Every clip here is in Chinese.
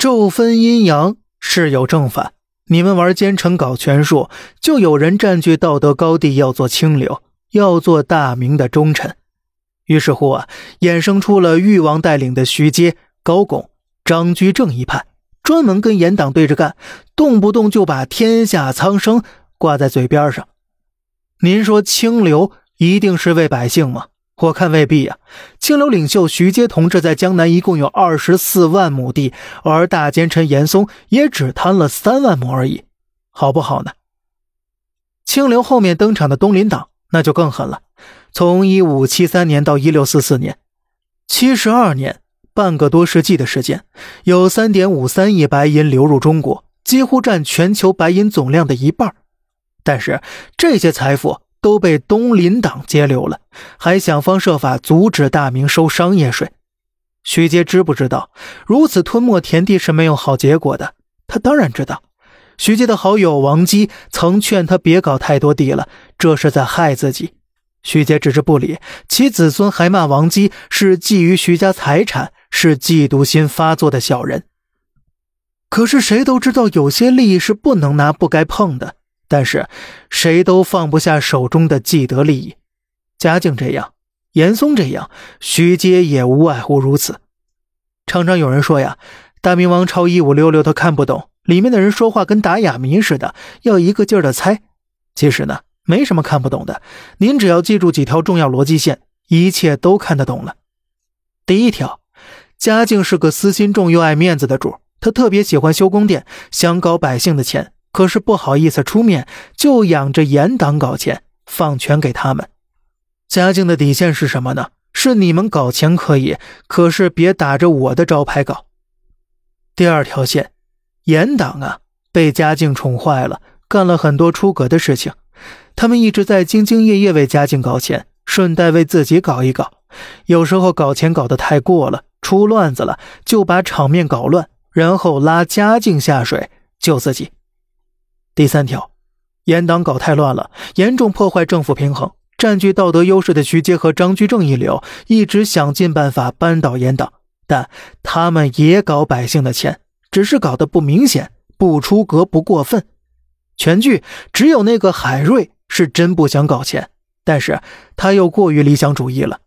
昼分阴阳，事有正反。你们玩奸臣搞权术，就有人占据道德高地，要做清流，要做大明的忠臣。于是乎啊，衍生出了誉王带领的徐阶、高拱、张居正一派，专门跟严党对着干，动不动就把天下苍生挂在嘴边上。您说清流一定是为百姓吗？我看未必呀。清流领袖徐阶同志在江南一共有二十四万亩地，而大奸臣严嵩也只贪了三万亩而已，好不好呢？清流后面登场的东林党那就更狠了。从一五七三年到一六四四年，七十二年，半个多世纪的时间，有三点五三亿白银流入中国，几乎占全球白银总量的一半。但是这些财富。都被东林党截留了，还想方设法阻止大明收商业税。徐阶知不知道如此吞没田地是没有好结果的？他当然知道。徐阶的好友王基曾劝他别搞太多地了，这是在害自己。徐阶置之不理，其子孙还骂王基是觊觎徐家财产、是嫉妒心发作的小人。可是谁都知道，有些利益是不能拿、不该碰的。但是，谁都放不下手中的既得利益。嘉靖这样，严嵩这样，徐阶也无外乎如此。常常有人说呀，大明王朝一五六六，他看不懂，里面的人说话跟打哑谜似的，要一个劲儿的猜。其实呢，没什么看不懂的。您只要记住几条重要逻辑线，一切都看得懂了。第一条，嘉靖是个私心重又爱面子的主，他特别喜欢修宫殿，想搞百姓的钱。可是不好意思出面，就养着严党搞钱，放权给他们。嘉靖的底线是什么呢？是你们搞钱可以，可是别打着我的招牌搞。第二条线，严党啊，被嘉靖宠坏了，干了很多出格的事情。他们一直在兢兢业业为嘉靖搞钱，顺带为自己搞一搞。有时候搞钱搞得太过了，出乱子了，就把场面搞乱，然后拉嘉靖下水救自己。第三条，严党搞太乱了，严重破坏政府平衡。占据道德优势的徐阶和张居正一流，一直想尽办法扳倒严党，但他们也搞百姓的钱，只是搞得不明显、不出格、不过分。全剧只有那个海瑞是真不想搞钱，但是他又过于理想主义了。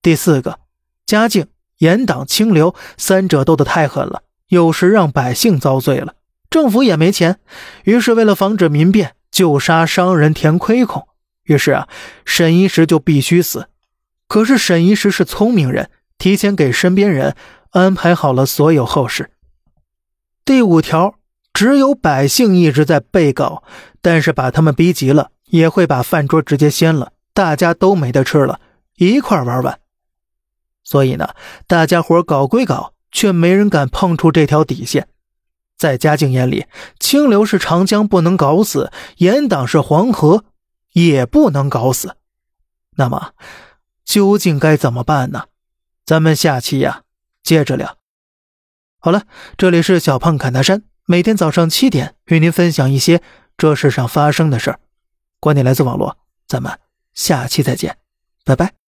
第四个，嘉靖、严党、清流三者斗得太狠了，有时让百姓遭罪了。政府也没钱，于是为了防止民变，就杀商人填亏空。于是啊，沈一石就必须死。可是沈一石是聪明人，提前给身边人安排好了所有后事。第五条，只有百姓一直在被告，但是把他们逼急了，也会把饭桌直接掀了，大家都没得吃了，一块玩完。所以呢，大家伙搞归搞，却没人敢碰触这条底线。在嘉靖眼里，清流是长江，不能搞死；严党是黄河，也不能搞死。那么，究竟该怎么办呢？咱们下期呀，接着聊。好了，这里是小胖侃大山，每天早上七点与您分享一些这世上发生的事儿。观点来自网络，咱们下期再见，拜拜。